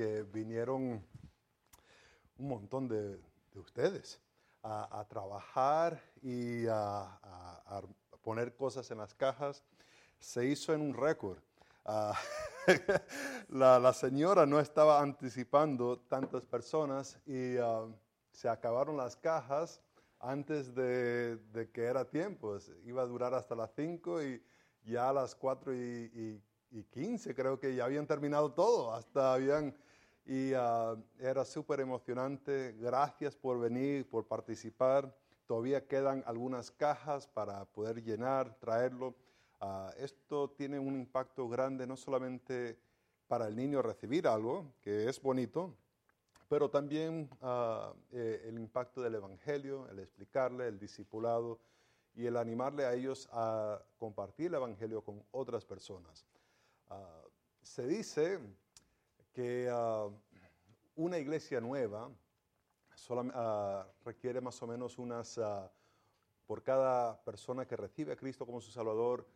que vinieron un montón de, ustedes a, trabajar y a, poner cosas en las cajas. Se hizo en un récord. Ah, la, señora no estaba anticipando tantas personas y ah, se acabaron las cajas antes de, que era tiempo. Iba a durar hasta las 5 y ya a las 4 y, y, 15 creo que ya habían terminado todo. Hasta habían... Y ah, era súper emocionante. Gracias por venir, por participar. Todavía quedan algunas cajas para poder llenar, traerlo. Ah, esto tiene un impacto grande no solamente para el niño recibir algo, que es bonito, pero también ah, eh, el impacto del Evangelio, el explicarle, el discipulado y el animarle a ellos a compartir el Evangelio con otras personas. Ah, se dice que ah, una iglesia nueva requiere más o menos unas, por cada persona que recibe a Cristo como su Salvador,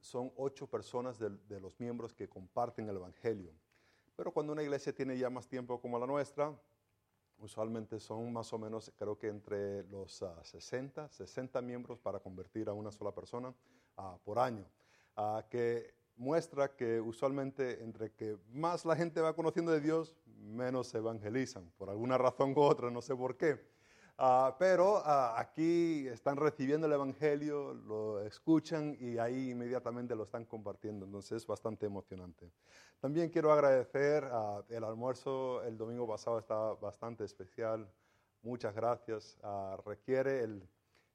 son ocho personas de los miembros que comparten el Evangelio. Pero cuando una iglesia tiene ya más tiempo como la nuestra, usualmente son más o menos, creo que entre los 60, ah, 60 miembros para convertir a una sola persona ah, por año, que muestra que usualmente entre que más la gente va conociendo de Dios, menos se evangelizan, por alguna razón u otra, no sé por qué. Ah, pero ah, aquí están recibiendo el Evangelio, lo escuchan y ahí inmediatamente lo están compartiendo. Entonces es bastante emocionante. También quiero agradecer uh, el almuerzo el domingo pasado, estaba bastante especial. Muchas gracias. requiere el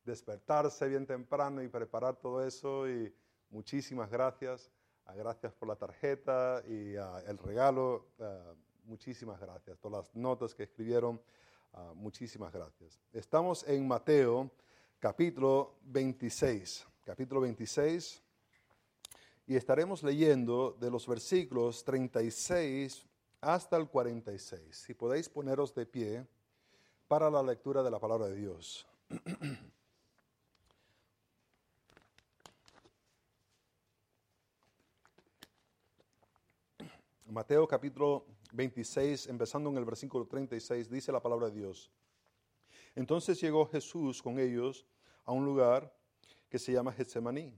despertarse bien temprano y preparar todo eso. Y muchísimas gracias. Gracias por la tarjeta y el regalo. muchísimas gracias. Todas las notas que escribieron. Ah, muchísimas gracias. Estamos en Mateo capítulo 26, capítulo 26, y estaremos leyendo de los versículos 36 hasta el 46. Si podéis poneros de pie para la lectura de la palabra de Dios. Mateo capítulo 26, empezando en el versículo 36, dice la palabra de Dios. Entonces llegó Jesús con ellos a un lugar que se llama Getsemaní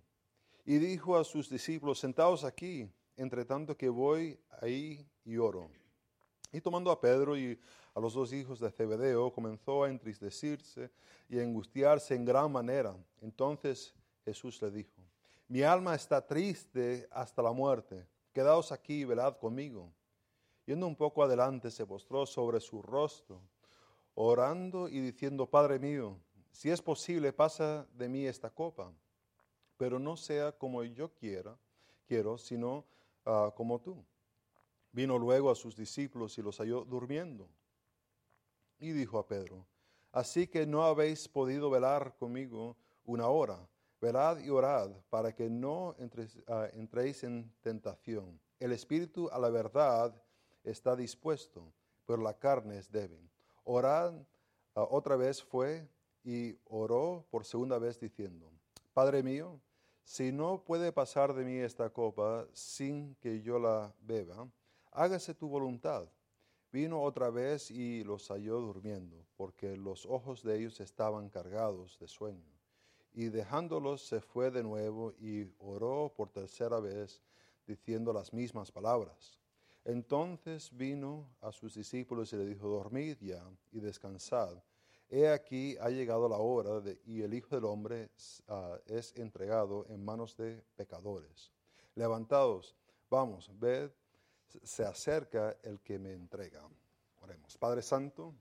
y dijo a sus discípulos, sentaos aquí, entre tanto que voy ahí y oro. Y tomando a Pedro y a los dos hijos de Zebedeo, comenzó a entristecerse y a angustiarse en gran manera. Entonces Jesús le dijo, mi alma está triste hasta la muerte, quedaos aquí y velad conmigo. Yendo un poco adelante, se postró sobre su rostro, orando y diciendo, Padre mío, si es posible, pasa de mí esta copa, pero no sea como yo quiera, quiero, sino ah, como tú. Vino luego a sus discípulos y los halló durmiendo. Y dijo a Pedro, así que no habéis podido velar conmigo una hora. Velad y orad para que no ah, entréis en tentación. El espíritu a la verdad está dispuesto, pero la carne es débil. Orad ah, otra vez fue y oró por segunda vez diciendo, Padre mío, si no puede pasar de mí esta copa sin que yo la beba, hágase tu voluntad. Vino otra vez y los halló durmiendo, porque los ojos de ellos estaban cargados de sueño. Y dejándolos se fue de nuevo y oró por tercera vez, diciendo las mismas palabras. Entonces vino a sus discípulos y le dijo, dormid ya y descansad. He aquí ha llegado la hora de, y el Hijo del Hombre ah, es entregado en manos de pecadores. Levantados, vamos, ved, se acerca el que me entrega. Oremos. Padre Santo,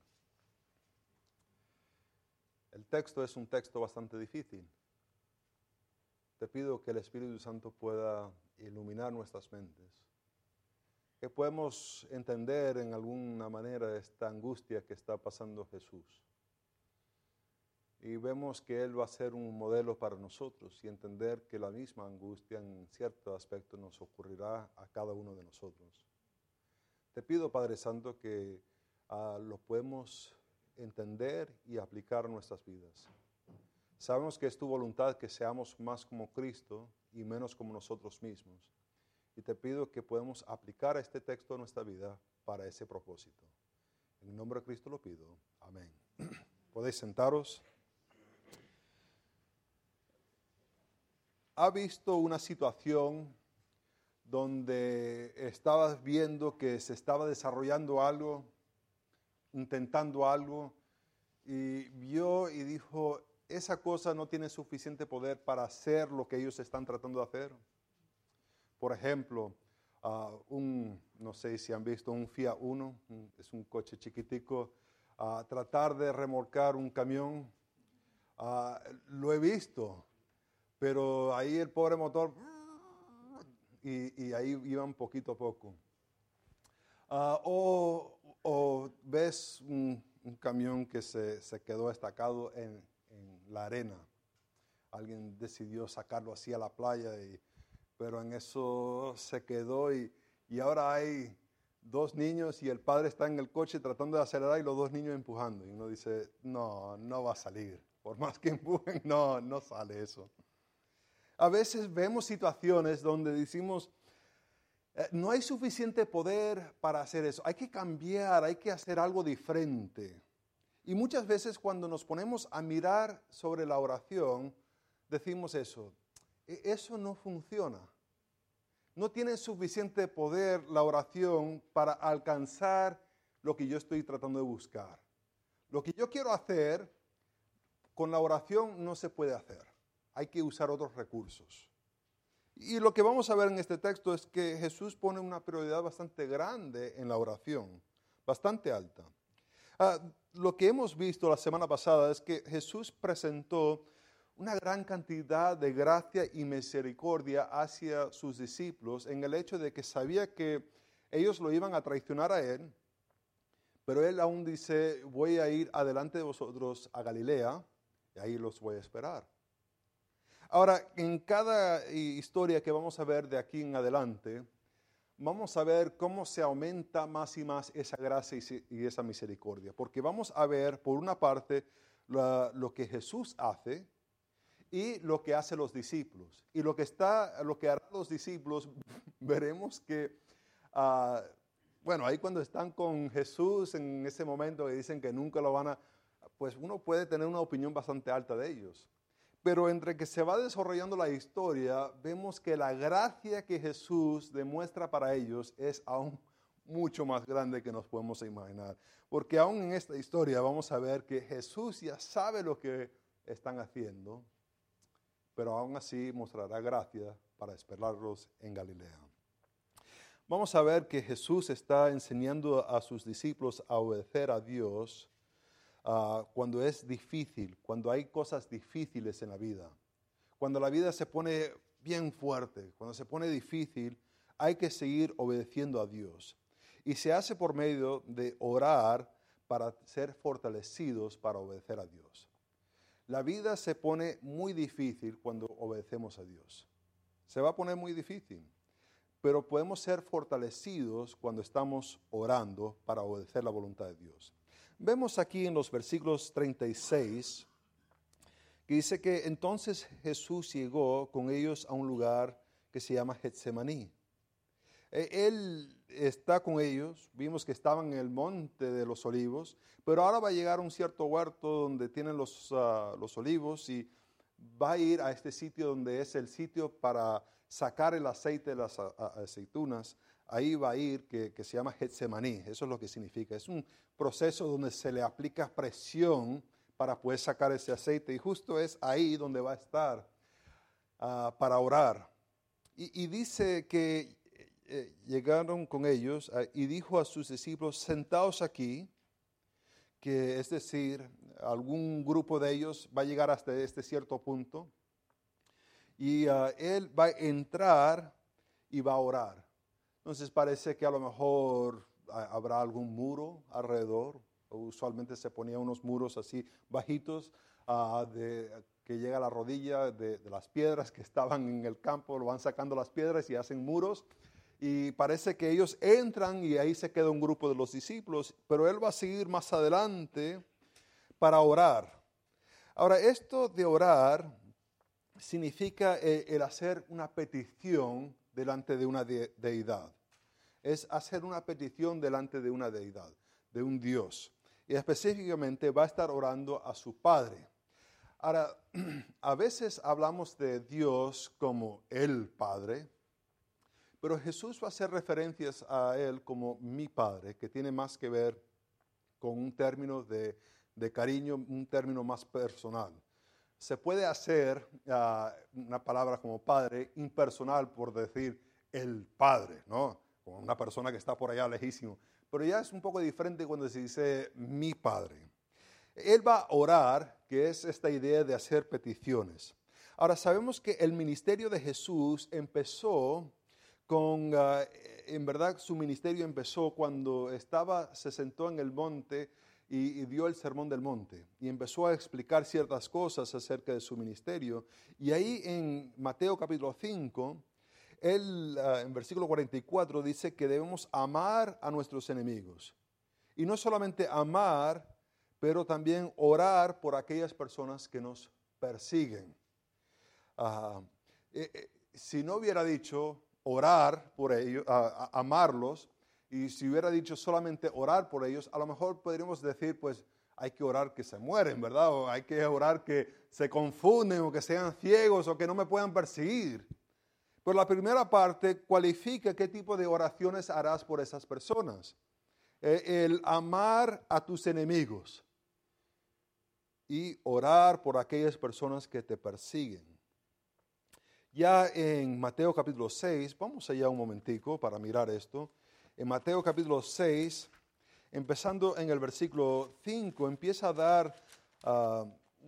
el texto es un texto bastante difícil. Te pido que el Espíritu Santo pueda iluminar nuestras mentes que podemos entender en alguna manera esta angustia que está pasando Jesús. Y vemos que Él va a ser un modelo para nosotros y entender que la misma angustia en cierto aspecto nos ocurrirá a cada uno de nosotros. Te pido, Padre Santo, que ah, lo podemos entender y aplicar nuestras vidas. Sabemos que es tu voluntad que seamos más como Cristo y menos como nosotros mismos. Y te pido que podamos aplicar este texto a nuestra vida para ese propósito. En el nombre de Cristo lo pido. Amén. Podéis sentaros. ¿Ha visto una situación donde estabas viendo que se estaba desarrollando algo, intentando algo, y vio y dijo, esa cosa no tiene suficiente poder para hacer lo que ellos están tratando de hacer? Por ejemplo, uh, un, no sé si han visto un Fiat Uno, es un coche chiquitico, uh, tratar de remolcar un camión. Uh, lo he visto, pero ahí el pobre motor, y, y ahí iban poquito a poco. O, o, ves un, un camión que se, se quedó estacado en, en, la arena. Alguien decidió sacarlo así a la playa y pero en eso se quedó y, y ahora hay dos niños y el padre está en el coche tratando de acelerar y los dos niños empujando. Y uno dice, no, no va a salir. Por más que empujen, no, no sale eso. A veces vemos situaciones donde decimos, no hay suficiente poder para hacer eso. Hay que cambiar, hay que hacer algo diferente. Y muchas veces cuando nos ponemos a mirar sobre la oración, decimos eso, e, eso no funciona no tiene suficiente poder la oración para alcanzar lo que yo estoy tratando de buscar. Lo que yo quiero hacer con la oración no se puede hacer. Hay que usar otros recursos. Y lo que vamos a ver en este texto es que Jesús pone una prioridad bastante grande en la oración, bastante alta. Ah, lo que hemos visto la semana pasada es que Jesús presentó una gran cantidad de gracia y misericordia hacia sus discípulos en el hecho de que sabía que ellos lo iban a traicionar a él, pero él aún dice, voy a ir adelante de vosotros a Galilea y ahí los voy a esperar. Ahora, en cada historia que vamos a ver de aquí en adelante, vamos a ver cómo se aumenta más y más esa gracia y esa misericordia, porque vamos a ver, por una parte, lo que Jesús hace, y lo que hacen los discípulos. Y lo que, está, lo que harán los discípulos, veremos que, uh, bueno, ahí cuando están con Jesús en ese momento que dicen que nunca lo van a, pues uno puede tener una opinión bastante alta de ellos. Pero entre que se va desarrollando la historia, vemos que la gracia que Jesús demuestra para ellos es aún mucho más grande que nos podemos imaginar. Porque aún en esta historia vamos a ver que Jesús ya sabe lo que están haciendo pero aún así mostrará gracia para esperarlos en Galilea. Vamos a ver que Jesús está enseñando a sus discípulos a obedecer a Dios uh, cuando es difícil, cuando hay cosas difíciles en la vida. Cuando la vida se pone bien fuerte, cuando se pone difícil, hay que seguir obedeciendo a Dios. Y se hace por medio de orar para ser fortalecidos para obedecer a Dios. La vida se pone muy difícil cuando obedecemos a Dios. Se va a poner muy difícil, pero podemos ser fortalecidos cuando estamos orando para obedecer la voluntad de Dios. Vemos aquí en los versículos 36 que dice que entonces Jesús llegó con ellos a un lugar que se llama Getsemaní. E, él está con ellos, vimos que estaban en el monte de los olivos, pero ahora va a llegar a un cierto huerto donde tienen los, ah, los olivos y va a ir a este sitio donde es el sitio para sacar el aceite de las aceitunas. Ahí va a ir que, se llama Getsemaní, eso es lo que significa. Es un proceso donde se le aplica presión para poder sacar ese aceite y justo es ahí donde va a estar uh, para orar. Y, y dice que eh, llegaron con ellos ah, y dijo a sus discípulos, sentaos aquí, que es decir, algún grupo de ellos va a llegar hasta este cierto punto y ah, él va a entrar y va a orar. Entonces parece que a lo mejor ah, habrá algún muro alrededor. Usualmente se ponían unos muros así bajitos de, que llega a la rodilla de, de, las piedras que estaban en el campo, lo van sacando las piedras y hacen muros y parece que ellos entran y ahí se queda un grupo de los discípulos, pero él va a seguir más adelante para orar. Ahora, esto de orar significa eh, el hacer una petición delante de una deidad. es hacer una petición delante de una deidad, de un Dios. Y específicamente va a estar orando a su Padre. Ahora, a veces hablamos de Dios como el Padre, pero Jesús va a hacer referencias a Él como mi Padre, que tiene más que ver con un término de, cariño, un término más personal. Se puede hacer ah, una palabra como Padre impersonal por decir el Padre, ¿no? Una persona que está por allá lejísimo. Pero ya es un poco diferente cuando se dice mi Padre. Él va a orar, que es esta idea de hacer peticiones. Ahora sabemos que el ministerio de Jesús empezó con, ah, en verdad su ministerio empezó cuando estaba, se sentó en el monte y, dio el sermón del monte y empezó a explicar ciertas cosas acerca de su ministerio. Y ahí en Mateo capítulo 5, él ah, en versículo 44 dice que debemos amar a nuestros enemigos. Y no solamente amar, pero también orar por aquellas personas que nos persiguen. Ah, eh, eh, si no hubiera dicho orar por ellos, amarlos, y si hubiera dicho solamente orar por ellos, a lo mejor podríamos decir, pues hay que orar que se mueren, ¿verdad? O hay que orar que se confunden o que sean ciegos o que no me puedan perseguir. Pero la primera parte cualifica qué tipo de oraciones harás por esas personas. Eh, el amar a tus enemigos y orar por aquellas personas que te persiguen. Ya en Mateo capítulo 6, vamos allá un momentico para mirar esto. En Mateo capítulo 6, empezando en el versículo 5, empieza a dar ah,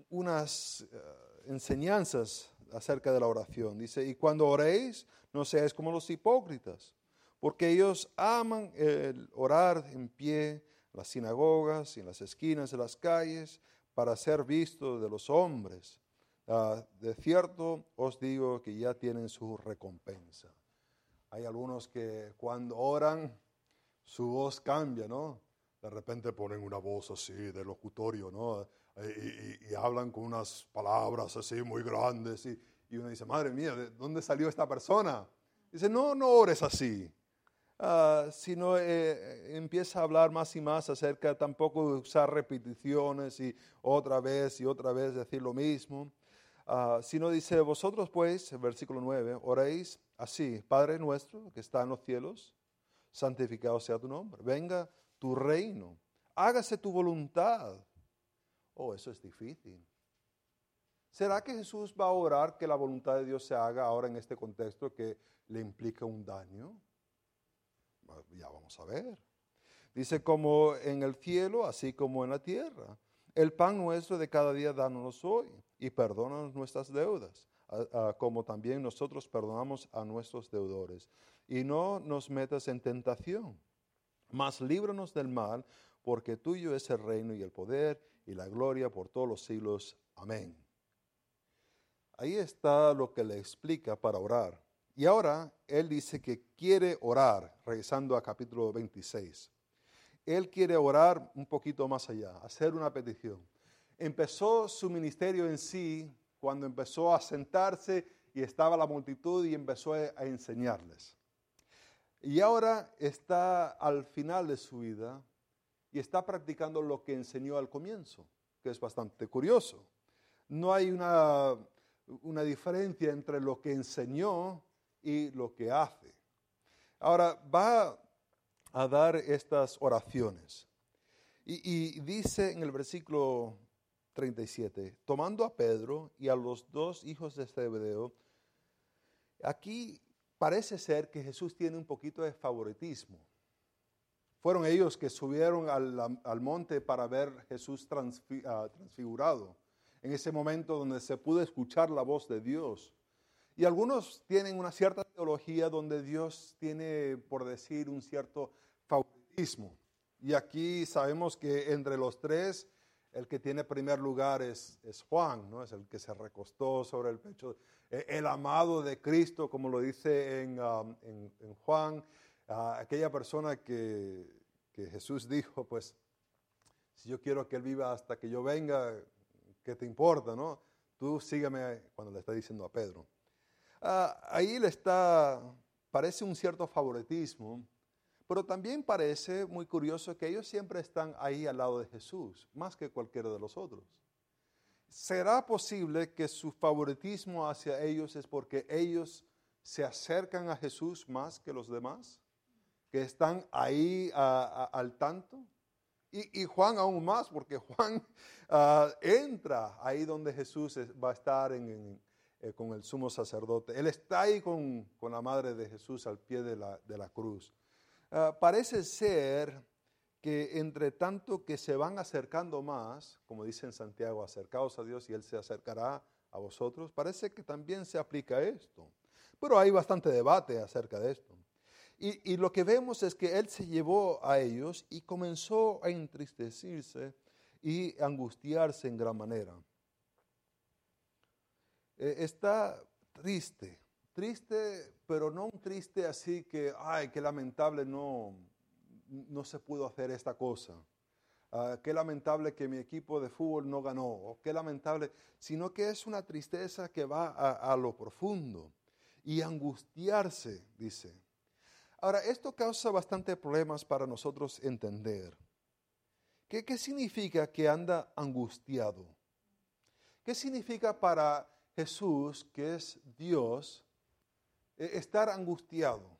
unas ah, enseñanzas acerca de la oración. Dice, y cuando oréis, no seáis como los hipócritas, porque ellos aman el orar en pie en las sinagogas y en las esquinas de las calles para ser vistos de los hombres. Ah, de cierto os digo que ya tienen su recompensa. Hay algunos que cuando oran, su voz cambia, ¿no? De repente ponen una voz así de locutorio, ¿no? y, hablan con unas palabras así muy grandes y, uno dice, madre mía, ¿de dónde salió esta persona? Dice, no, no ores así. Uh, sino eh, empieza a hablar más y más acerca tampoco de usar repeticiones y otra vez y otra vez decir lo mismo, uh, sino dice, vosotros pues, versículo 9, oréis así, Padre nuestro que está en los cielos, santificado sea tu nombre, venga tu reino, hágase tu voluntad Oh, eso es difícil. ¿Será que Jesús va a orar que la voluntad de Dios se haga ahora en este contexto que le implica un daño? Ya vamos a ver. Dice, como en el cielo, así como en la tierra. El pan nuestro de cada día danos hoy y perdónanos nuestras deudas, como también nosotros perdonamos a nuestros deudores. Y no nos metas en tentación, mas líbranos del mal, porque tuyo es el reino y el poder y la gloria por todos los siglos. Amén. Ahí está lo que le explica para orar. Y ahora él dice que quiere orar, regresando a capítulo 26. Él quiere orar un poquito más allá, hacer una petición. Empezó su ministerio en sí cuando empezó a sentarse y estaba la multitud y empezó a enseñarles. Y ahora está al final de su vida y está practicando lo que enseñó al comienzo, que es bastante curioso. No hay una, una diferencia entre lo que enseñó y lo que hace. Ahora va a dar estas oraciones. Y, dice en el versículo 37, tomando a Pedro y a los dos hijos de Zebedeo, aquí parece ser que Jesús tiene un poquito de favoritismo. Fueron ellos que subieron al, monte para ver Jesús ah, transfigurado, en ese momento donde se pudo escuchar la voz de Dios. Y algunos tienen una cierta teología donde Dios tiene, por decir, un cierto favoritismo. Y aquí sabemos que entre los tres, el que tiene primer lugar es, es Juan, ¿no? Es el que se recostó sobre el pecho, e, el amado de Cristo, como lo dice en, um, en Juan aquella persona que, Jesús dijo, pues, si yo quiero que Él viva hasta que yo venga, ¿qué te importa, no? Tú sígueme cuando le está diciendo a Pedro. Ah, ahí le está, parece un cierto favoritismo, Pero también parece muy curioso que ellos siempre están ahí al lado de Jesús, más que cualquiera de los otros. ¿Será posible que su favoritismo hacia ellos es porque ellos se acercan a Jesús más que los demás? ¿Que están ahí al tanto? Y, Juan aún más, porque Juan ah, entra ahí donde Jesús va a estar eh, con el sumo sacerdote. Él está ahí con, la madre de Jesús al pie de la, cruz. Ah, parece ser que entre tanto que se van acercando más, como dice en Santiago, acercaos a Dios y Él se acercará a vosotros, parece que también se aplica esto. Pero hay bastante debate acerca de esto. Y, lo que vemos es que él se llevó a ellos y comenzó a entristecerse y angustiarse en gran manera. Eh, está triste, triste, pero no un triste así que, ay, qué lamentable, no, no se pudo hacer esta cosa. Ah, qué lamentable que mi equipo de fútbol no ganó, o qué lamentable, sino que es una tristeza que va a lo profundo y angustiarse, dice. Ahora, esto causa bastante problemas para nosotros entender. ¿Qué, ¿Qué, significa que anda angustiado? ¿Qué significa para Jesús, que es Dios, e, estar angustiado?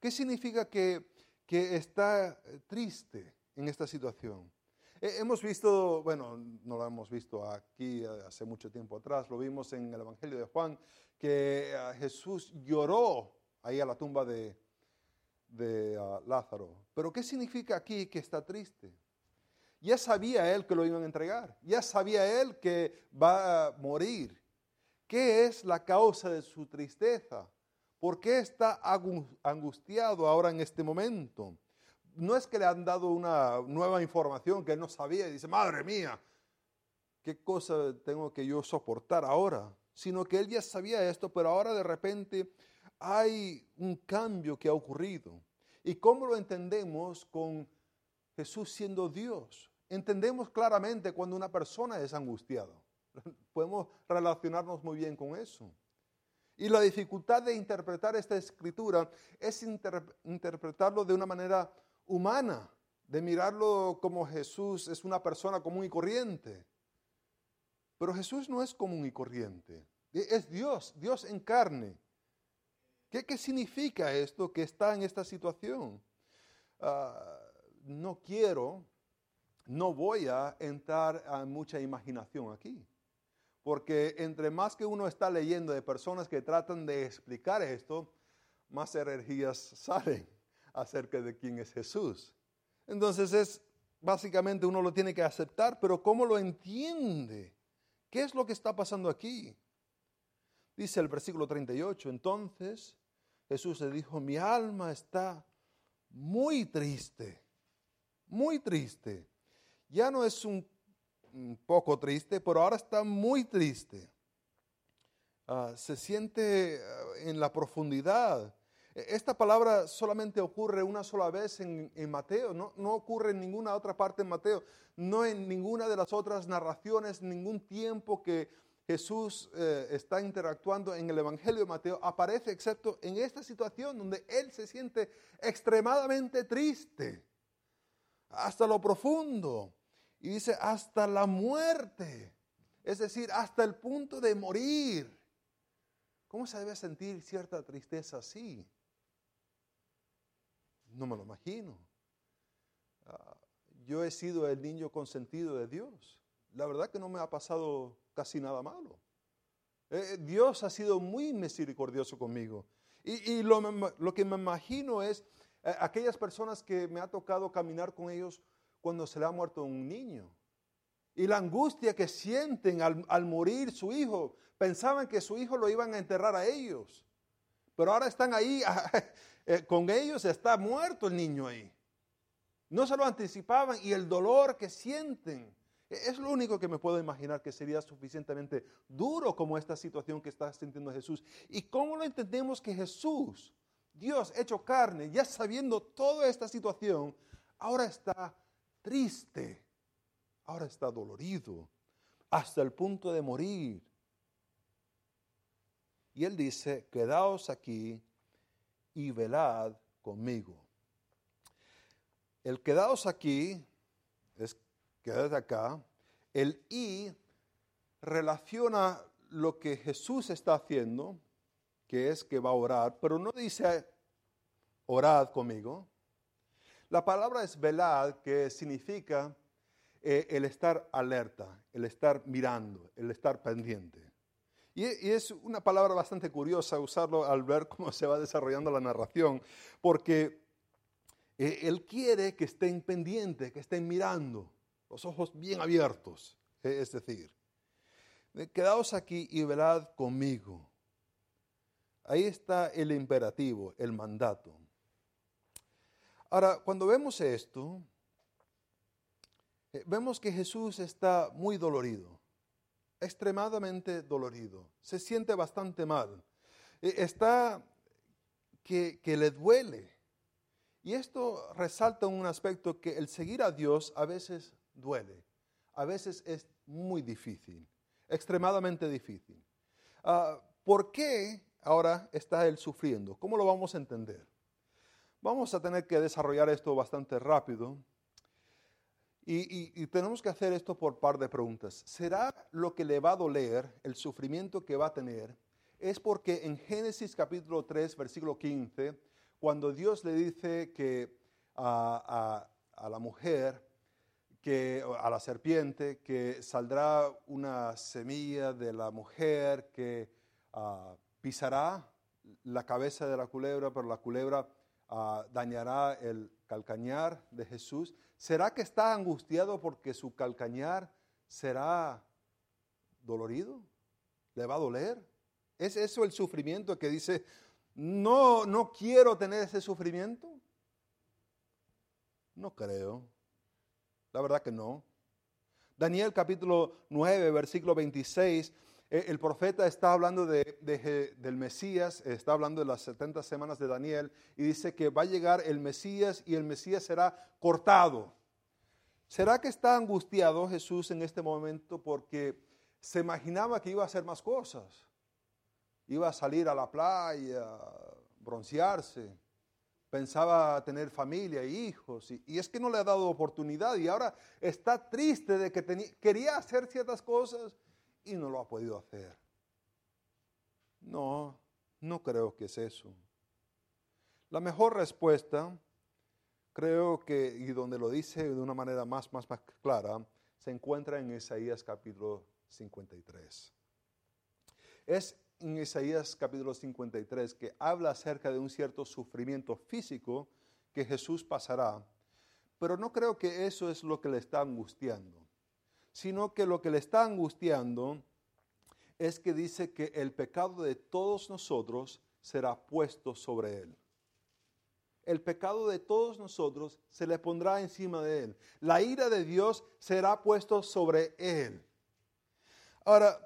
¿Qué significa que, que está triste en esta situación? Hemos visto, bueno, no lo hemos visto aquí hace mucho tiempo atrás, lo vimos en el Evangelio de Juan, que eh, Jesús lloró ahí a la tumba de, de ah, Lázaro. Pero ¿qué significa aquí que está triste? Ya sabía él que lo iban a entregar, ya sabía él que va a morir. ¿Qué es la causa de su tristeza? ¿Por qué está angustiado ahora en este momento? No es que le han dado una nueva información que él no sabía y dice, madre mía, ¿qué cosa tengo que yo soportar ahora? Sino que él ya sabía esto, pero ahora de repente hay un cambio que ha ocurrido. ¿Y cómo lo entendemos con Jesús siendo Dios? Entendemos claramente cuando una persona es angustiada. Podemos relacionarnos muy bien con eso. Y la dificultad de interpretar esta escritura es interpretarlo de una manera humana, de mirarlo como Jesús es una persona común y corriente. Pero Jesús no es común y corriente, es Dios, Dios en carne. ¿Qué, significa esto que está en esta situación? Ah, no quiero, no voy a entrar a mucha imaginación aquí. Porque entre más que uno está leyendo de personas que tratan de explicar esto, más energías salen acerca de quién es Jesús. Entonces es básicamente uno lo tiene que aceptar, pero ¿cómo lo entiende? ¿Qué es lo que está pasando aquí? Dice el versículo 38, entonces Jesús le dijo, mi alma está muy triste, muy triste. Ya no es un, poco triste, pero ahora está muy triste. Ah, se siente ah, en la profundidad. E, esta palabra solamente ocurre una sola vez en, Mateo, no, no, ocurre en ninguna otra parte en Mateo, no en ninguna de las otras narraciones, ningún tiempo que Jesús eh, está interactuando en el Evangelio de Mateo aparece excepto en esta situación donde Él se siente extremadamente triste, hasta lo profundo, y dice hasta la muerte, es decir, hasta el punto de morir. ¿Cómo se debe sentir cierta tristeza así? No me lo imagino. Ah, yo he sido el niño consentido de Dios. La verdad que no me ha pasado casi nada malo. Eh, Dios ha sido muy misericordioso conmigo. Y, lo, que me imagino es eh, aquellas personas que me ha tocado caminar con ellos cuando se le ha muerto un niño. Y la angustia que sienten al, morir su hijo. Pensaban que su hijo lo iban a enterrar a ellos. Pero ahora están ahí, eh, con ellos está muerto el niño ahí. No se lo anticipaban y el dolor que sienten. Es lo único que me puedo imaginar que sería suficientemente duro como esta situación que está sintiendo Jesús. ¿Y cómo lo entendemos que Jesús, Dios hecho carne, ya sabiendo toda esta situación, ahora está triste, ahora está dolorido, hasta el punto de morir? Y él dice, quedaos aquí y velad conmigo. el quedaos aquí es quedad acá. El y relaciona lo que Jesús está haciendo, que es que va a orar, pero no dice orad conmigo. La palabra es velad, que significa eh, el estar alerta, el estar mirando, el estar pendiente. Y, es una palabra bastante curiosa usarlo al ver cómo se va desarrollando la narración, porque eh, Él quiere que estén pendientes, que estén mirando, los ojos bien abiertos, eh, es decir, quedaos aquí y velad conmigo. Ahí está el imperativo, el mandato. Ahora, cuando vemos esto, eh, vemos que Jesús está muy dolorido, extremadamente dolorido, se siente bastante mal, eh, está que, que le duele. Y esto resalta un aspecto que el seguir a Dios a veces duele, a veces es muy difícil, extremadamente difícil. Ah, ¿Por qué ahora está él sufriendo? ¿Cómo lo vamos a entender? Vamos a tener que desarrollar esto bastante rápido y, tenemos que hacer esto por par de preguntas. ¿Será lo que le va a doler, el sufrimiento que va a tener? Es porque en Génesis capítulo 3, versículo 15, cuando Dios le dice que a, la mujer, que, a la serpiente, que saldrá una semilla de la mujer que ah, pisará la cabeza de la culebra, pero la culebra ah, dañará el calcañar de Jesús. ¿Será que está angustiado porque su calcañar será dolorido? ¿Le va a doler? ¿Es eso el sufrimiento que dice, no, no quiero tener ese sufrimiento? No creo. La verdad que no. Daniel capítulo 9, versículo 26 eh, el profeta está hablando del Mesías, está hablando de las 70 semanas de Daniel y dice que va a llegar el Mesías y el Mesías será cortado. ¿Será que está angustiado Jesús en este momento porque se imaginaba que iba a hacer más cosas? Iba a salir a la playa, broncearse, pensaba tener familia e hijos y, es que no le ha dado oportunidad y ahora está triste de que quería hacer ciertas cosas y no lo ha podido hacer. No, no creo que es eso. La mejor respuesta, creo que, y donde lo dice de una manera más, más, más clara, se encuentra en Isaías capítulo 53. Es en Isaías capítulo 53 que habla acerca de un cierto sufrimiento físico que Jesús pasará, pero no creo que eso es lo que le está angustiando sino que lo que le está angustiando es que dice que el pecado de todos nosotros será puesto sobre él. El pecado de todos nosotros se le pondrá encima de él. La ira de Dios será puesto sobre él. Ahora,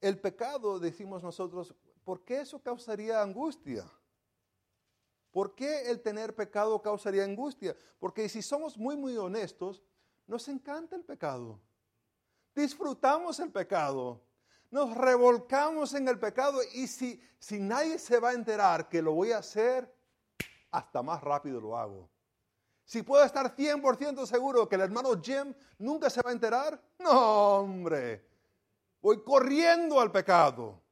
el pecado, decimos nosotros, ¿por qué eso causaría angustia? ¿Por qué el tener pecado causaría angustia? Porque si somos muy, muy honestos, nos encanta el pecado disfrutamos el pecado, nos revolcamos en el pecado y si, si nadie se va a enterar que lo voy a hacer, hasta más rápido lo hago. Si puedo estar 100% seguro que el hermano Jim nunca se va a enterar, no, hombre, voy corriendo al pecado.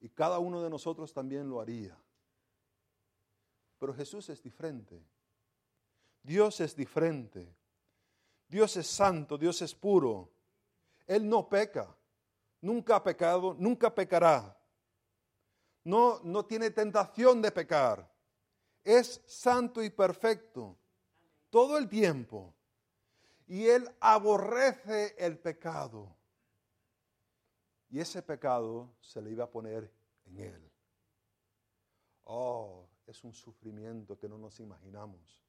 Y cada uno de nosotros también lo haría. Pero Jesús es diferente. Dios es diferente. Dios es santo, Dios es puro. Él no peca, nunca ha pecado, nunca pecará. No, no tiene tentación de pecar. Es santo y perfecto todo el tiempo. Y Él aborrece el pecado. Y ese pecado se le iba a poner en Él. Oh, es un sufrimiento que no nos imaginamos.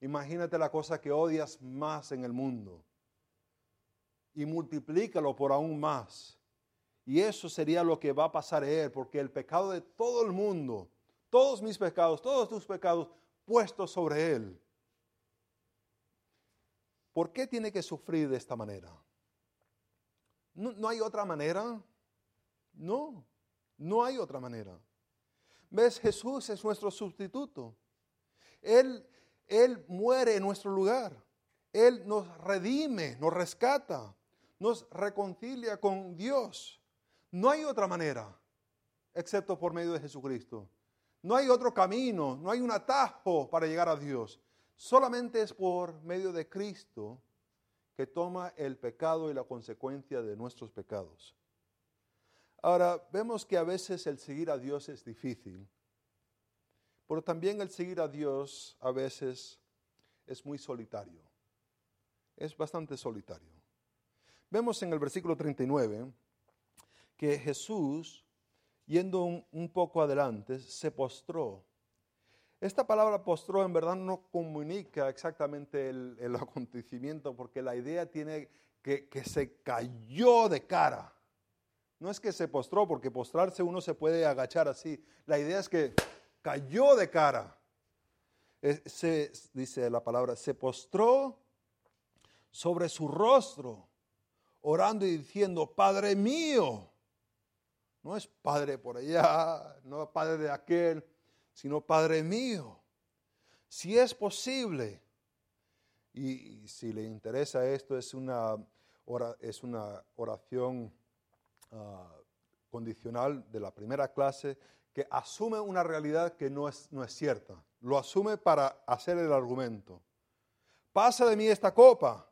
Imagínate la cosa que odias más en el mundo y multiplícalo por aún más. Y eso sería lo que va a pasar a él, porque el pecado de todo el mundo, todos mis pecados, todos tus pecados, puestos sobre él. ¿Por qué tiene que sufrir de esta manera? ¿No, no hay otra manera? No, no hay otra manera. ¿Ves? Jesús es nuestro sustituto. Él Él muere en nuestro lugar. Él nos redime, nos rescata, nos reconcilia con Dios. No hay otra manera excepto por medio de Jesucristo. No hay otro camino, no hay un atajo para llegar a Dios. Solamente es por medio de Cristo que toma el pecado y la consecuencia de nuestros pecados. Ahora, vemos que a veces el seguir a Dios es difícil, pero también el seguir a Dios a veces es muy solitario. Es bastante solitario. Vemos en el versículo 39 que Jesús, yendo un, poco adelante, se postró esta palabra postró en verdad no comunica exactamente el, acontecimiento porque la idea tiene que, que, se cayó de cara. No es que se postró porque postrarse uno se puede agachar así. La idea es que cayó de cara. Se, dice la palabra, se postró sobre su rostro, orando y diciendo, Padre mío. No es Padre por allá, no es Padre de aquel sino Padre mío, si es posible. Y, si le interesa esto, es una, es una oración ah, condicional de la primera clase que asume una realidad que no es, no es cierta. Lo asume para hacer el argumento. Pasa de mí esta copa,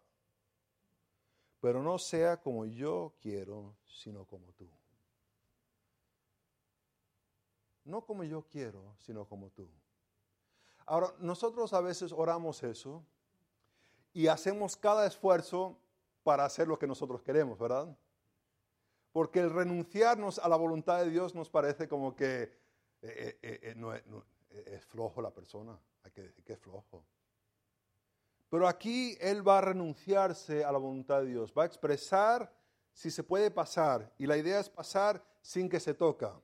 pero no sea como yo quiero, sino como tú. no como yo quiero, sino como tú. Ahora, nosotros a veces oramos eso y hacemos cada esfuerzo para hacer lo que nosotros queremos, ¿verdad? Porque el renunciarnos a la voluntad de Dios nos parece como que eh, eh, eh, no, es flojo la persona, hay que decir que es flojo. Pero aquí Él va a renunciarse a la voluntad de Dios, va a expresar si se puede pasar, y la idea es pasar sin que se toca.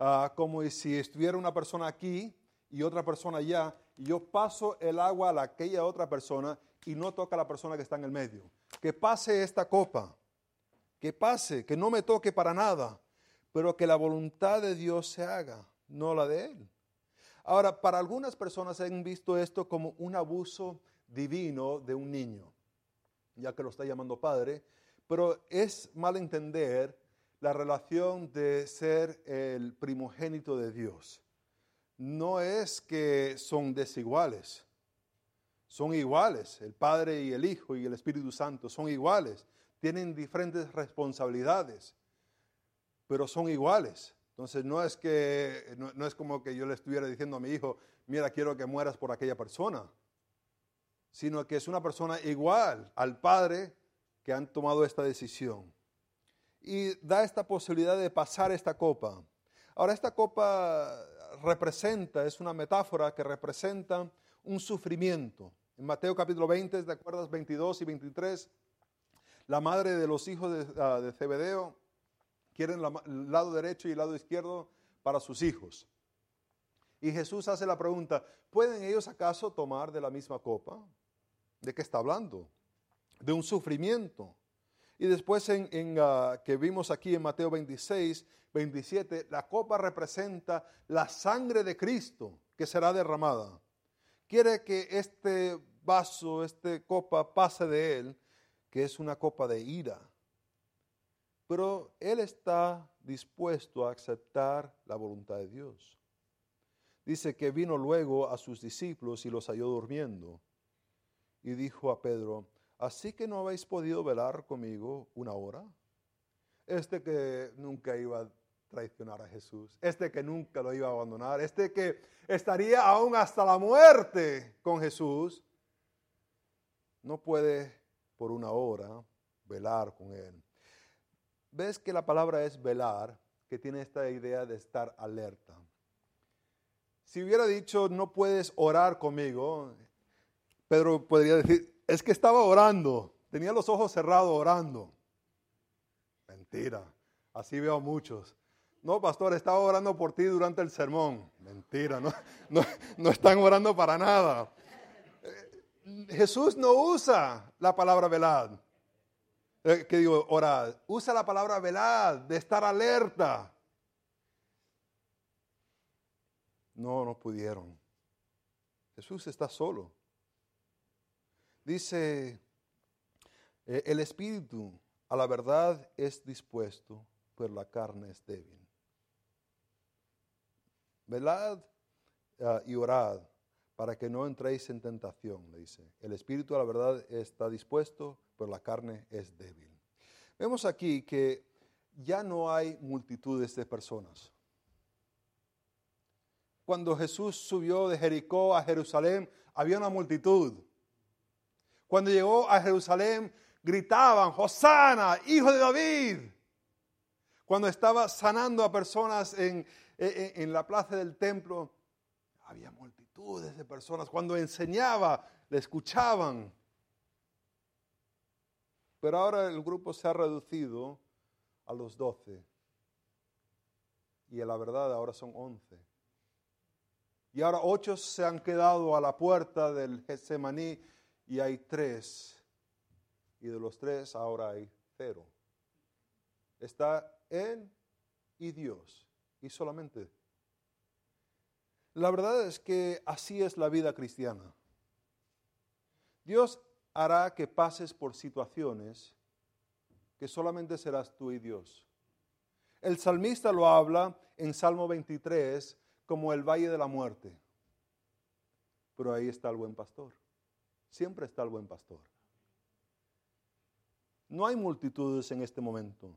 Ah, como si estuviera una persona aquí y otra persona allá, y yo paso el agua a aquella otra persona y no toca a la persona que está en el medio. Que pase esta copa, que pase, que no me toque para nada, pero que la voluntad de Dios se haga, no la de Él. Ahora, para algunas personas han visto esto como un abuso divino de un niño, ya que lo está llamando padre, pero es mal entender la relación de ser el primogénito de Dios. No es que son desiguales, son iguales. El Padre y el Hijo y el Espíritu Santo son iguales. Tienen diferentes responsabilidades, pero son iguales. Entonces no es que no, es como que yo le estuviera diciendo a mi hijo, mira, quiero que mueras por aquella persona, sino que es una persona igual al Padre que han tomado esta decisión y da esta posibilidad de pasar esta copa. Ahora, esta copa representa, es una metáfora que representa un sufrimiento. En Mateo capítulo 20, ¿de acuerdas? 22 y 23, la madre de los hijos de, ah, de Zebedeo quieren el lado derecho y el lado izquierdo para sus hijos. Y Jesús hace la pregunta, ¿pueden ellos acaso tomar de la misma copa? ¿De qué está hablando? De un sufrimiento. Y después en, ah, que vimos aquí en Mateo 26, 27, la copa representa la sangre de Cristo que será derramada. Quiere que este vaso, esta copa pase de él, que es una copa de ira. Pero él está dispuesto a aceptar la voluntad de Dios. Dice que vino luego a sus discípulos y los halló durmiendo. Y dijo a Pedro, Así que no habéis podido velar conmigo una hora. Este que nunca iba a traicionar a Jesús, este que nunca lo iba a abandonar, este que estaría aún hasta la muerte con Jesús, no puede por una hora velar con Él. ¿Ves que la palabra es velar, que tiene esta idea de estar alerta? Si hubiera dicho, no puedes orar conmigo, Pedro podría decir, es que estaba orando, tenía los ojos cerrados orando. Mentira, así veo a muchos. No, pastor, estaba orando por ti durante el sermón. Mentira, no, no, están orando para nada. Eh, Jesús no usa la palabra velad. Eh, ¿Qué digo? Orad. Usa la palabra velad, de estar alerta. No, no pudieron. Jesús está solo. Dice, eh, el espíritu a la verdad es dispuesto, pero la carne es débil. Velad ah, y orad para que no entréis en tentación, le dice. El espíritu a la verdad está dispuesto, pero la carne es débil. Vemos aquí que ya no hay multitudes de personas. Cuando Jesús subió de Jericó a Jerusalén, había una multitud. Cuando llegó a Jerusalén, gritaban, Hosana, hijo de David. Cuando estaba sanando a personas en, en la plaza del templo, había multitudes de personas. Cuando enseñaba, le escuchaban. Pero ahora el grupo se ha reducido a los doce. Y en la verdad ahora son once. Y ahora ocho se han quedado a la puerta del Getsemaní y hay tres. Y de los tres ahora hay cero. Está Él y Dios. Y solamente. La verdad es que así es la vida cristiana. Dios hará que pases por situaciones que solamente serás tú y Dios. El salmista lo habla en Salmo 23 como el valle de la muerte. Pero ahí está el buen pastor. Siempre está el buen pastor. No hay multitudes en este momento.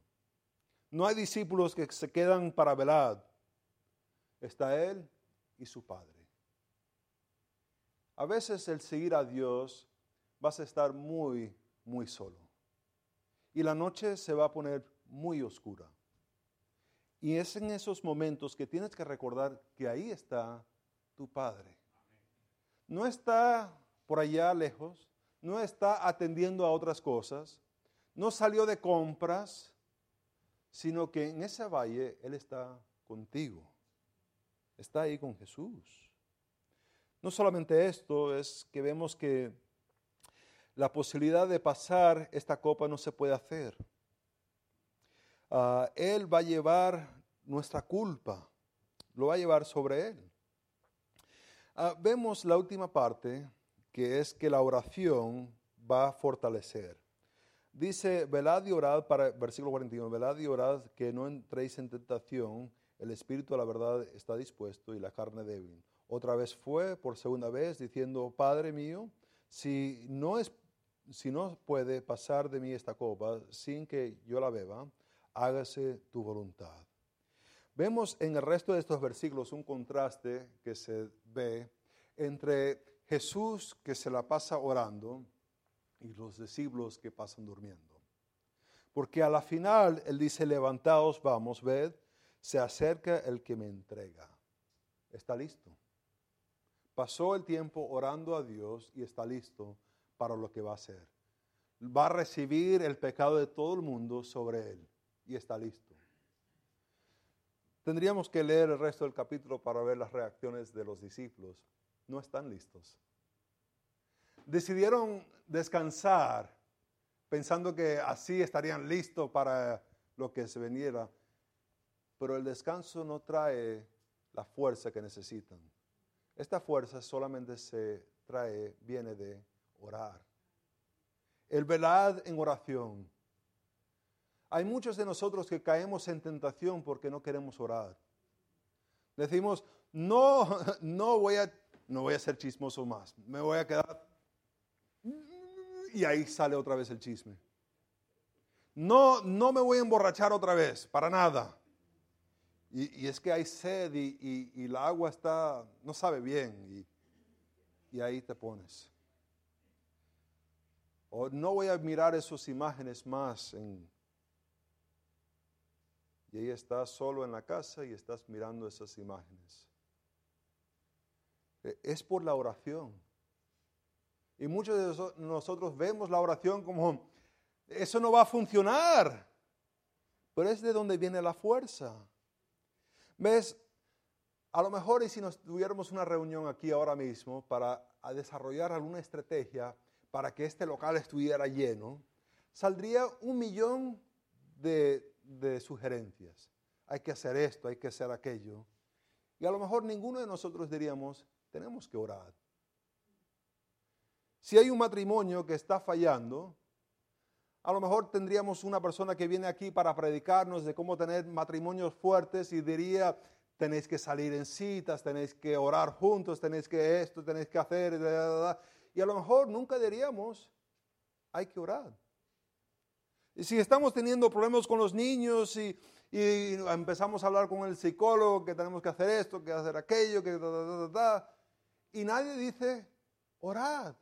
No hay discípulos que se quedan para velar. Está Él y su Padre. A veces el seguir a Dios vas a estar muy, muy solo. Y la noche se va a poner muy oscura. Y es en esos momentos que tienes que recordar que ahí está tu Padre. No está por allá lejos, no está atendiendo a otras cosas, no salió de compras, sino que en ese valle Él está contigo. Está ahí con Jesús. No solamente esto, es que vemos que la posibilidad de pasar esta copa no se puede hacer. Ah, él va a llevar nuestra culpa, lo va a llevar sobre Él. Ah, vemos la última parte, que es que la oración va a fortalecer. Dice, velad y orad, para, versículo 41, velad y orad que no entréis en tentación, el espíritu a la verdad está dispuesto y la carne débil. Otra vez fue, por segunda vez, diciendo, Padre mío, si no es si no puede pasar de mí esta copa sin que yo la beba, hágase tu voluntad. Vemos en el resto de estos versículos un contraste que se ve entre Jesús que se la pasa orando y los discípulos que pasan durmiendo. Porque a la final Él dice, levantaos, vamos, ved, se acerca el que me entrega. Está listo. Pasó el tiempo orando a Dios y está listo para lo que va a hacer. Va a recibir el pecado de todo el mundo sobre él y está listo. Tendríamos que leer el resto del capítulo para ver las reacciones de los discípulos. No están listos. Decidieron descansar pensando que así estarían listos para lo que se veniera. Pero el descanso no trae la fuerza que necesitan. Esta fuerza solamente se trae, viene de orar. El velad en oración. Hay muchos de nosotros que caemos en tentación porque no queremos orar. Decimos, no, no voy a, no voy a ser chismoso más. Me voy a quedar. Y ahí sale otra vez el chisme. No, no me voy a emborrachar otra vez, para nada. Y, es que hay sed y, y, el agua está, no sabe bien. y ahí te pones. O no voy a mirar esas imágenes más. Y ahí estás solo en la casa y estás mirando esas imágenes. E, es por la oración. Y muchos de nosotros vemos la oración como, eso no va a funcionar. Pero es de donde viene la fuerza. ¿Ves? A lo mejor y si nos tuviéramos una reunión aquí ahora mismo para desarrollar alguna estrategia para que este local estuviera lleno, saldría un millón de, sugerencias. Hay que hacer esto, hay que hacer aquello. Y a lo mejor ninguno de nosotros diríamos, tenemos que orar. Si hay un matrimonio que está fallando, a lo mejor tendríamos una persona que viene aquí para predicarnos de cómo tener matrimonios fuertes y diría, tenéis que salir en citas, tenéis que orar juntos, tenéis que esto, tenéis que hacer, y a lo mejor nunca diríamos, hay que orar. Y si estamos teniendo problemas con los niños y, empezamos a hablar con el psicólogo que tenemos que hacer esto, que hacer aquello, que y nadie dice, orad.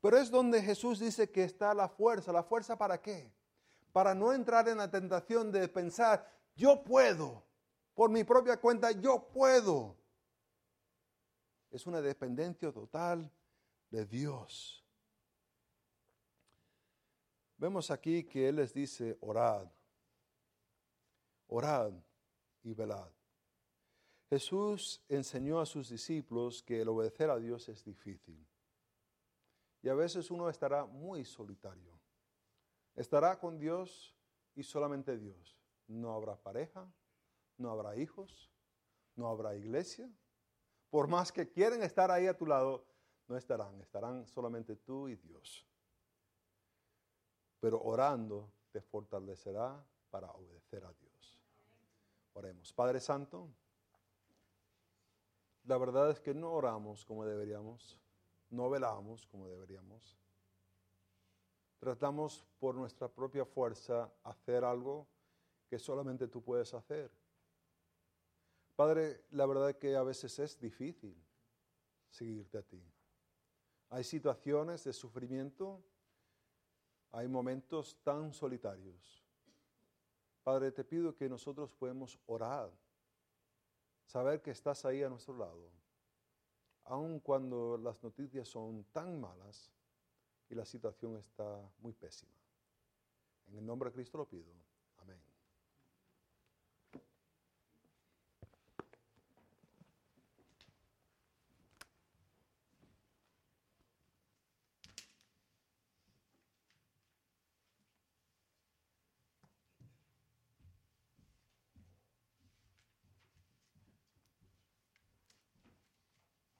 Pero es donde Jesús dice que está la fuerza. ¿La fuerza para qué? Para no entrar en la tentación de pensar, yo puedo, por mi propia cuenta, yo puedo. Es una dependencia total de Dios. Vemos aquí que Él les dice, orad, orad y velad. Jesús enseñó a sus discípulos que el obedecer a Dios es difícil. Y a veces uno estará muy solitario. Estará con Dios y solamente Dios. No habrá pareja, no habrá hijos, no habrá iglesia. Por más que quieren estar ahí a tu lado, no estarán. Estarán solamente tú y Dios. Pero orando te fortalecerá para obedecer a Dios. Oremos. Padre Santo, la verdad es que no oramos como deberíamos no velamos como deberíamos. Tratamos por nuestra propia fuerza hacer algo que solamente tú puedes hacer. Padre, la verdad es que a veces es difícil seguirte a ti. Hay situaciones de sufrimiento, hay momentos tan solitarios. Padre, te pido que nosotros podamos orar, saber que estás ahí a nuestro lado aun cuando las noticias son tan malas y la situación está muy pésima. En el nombre de Cristo lo pido.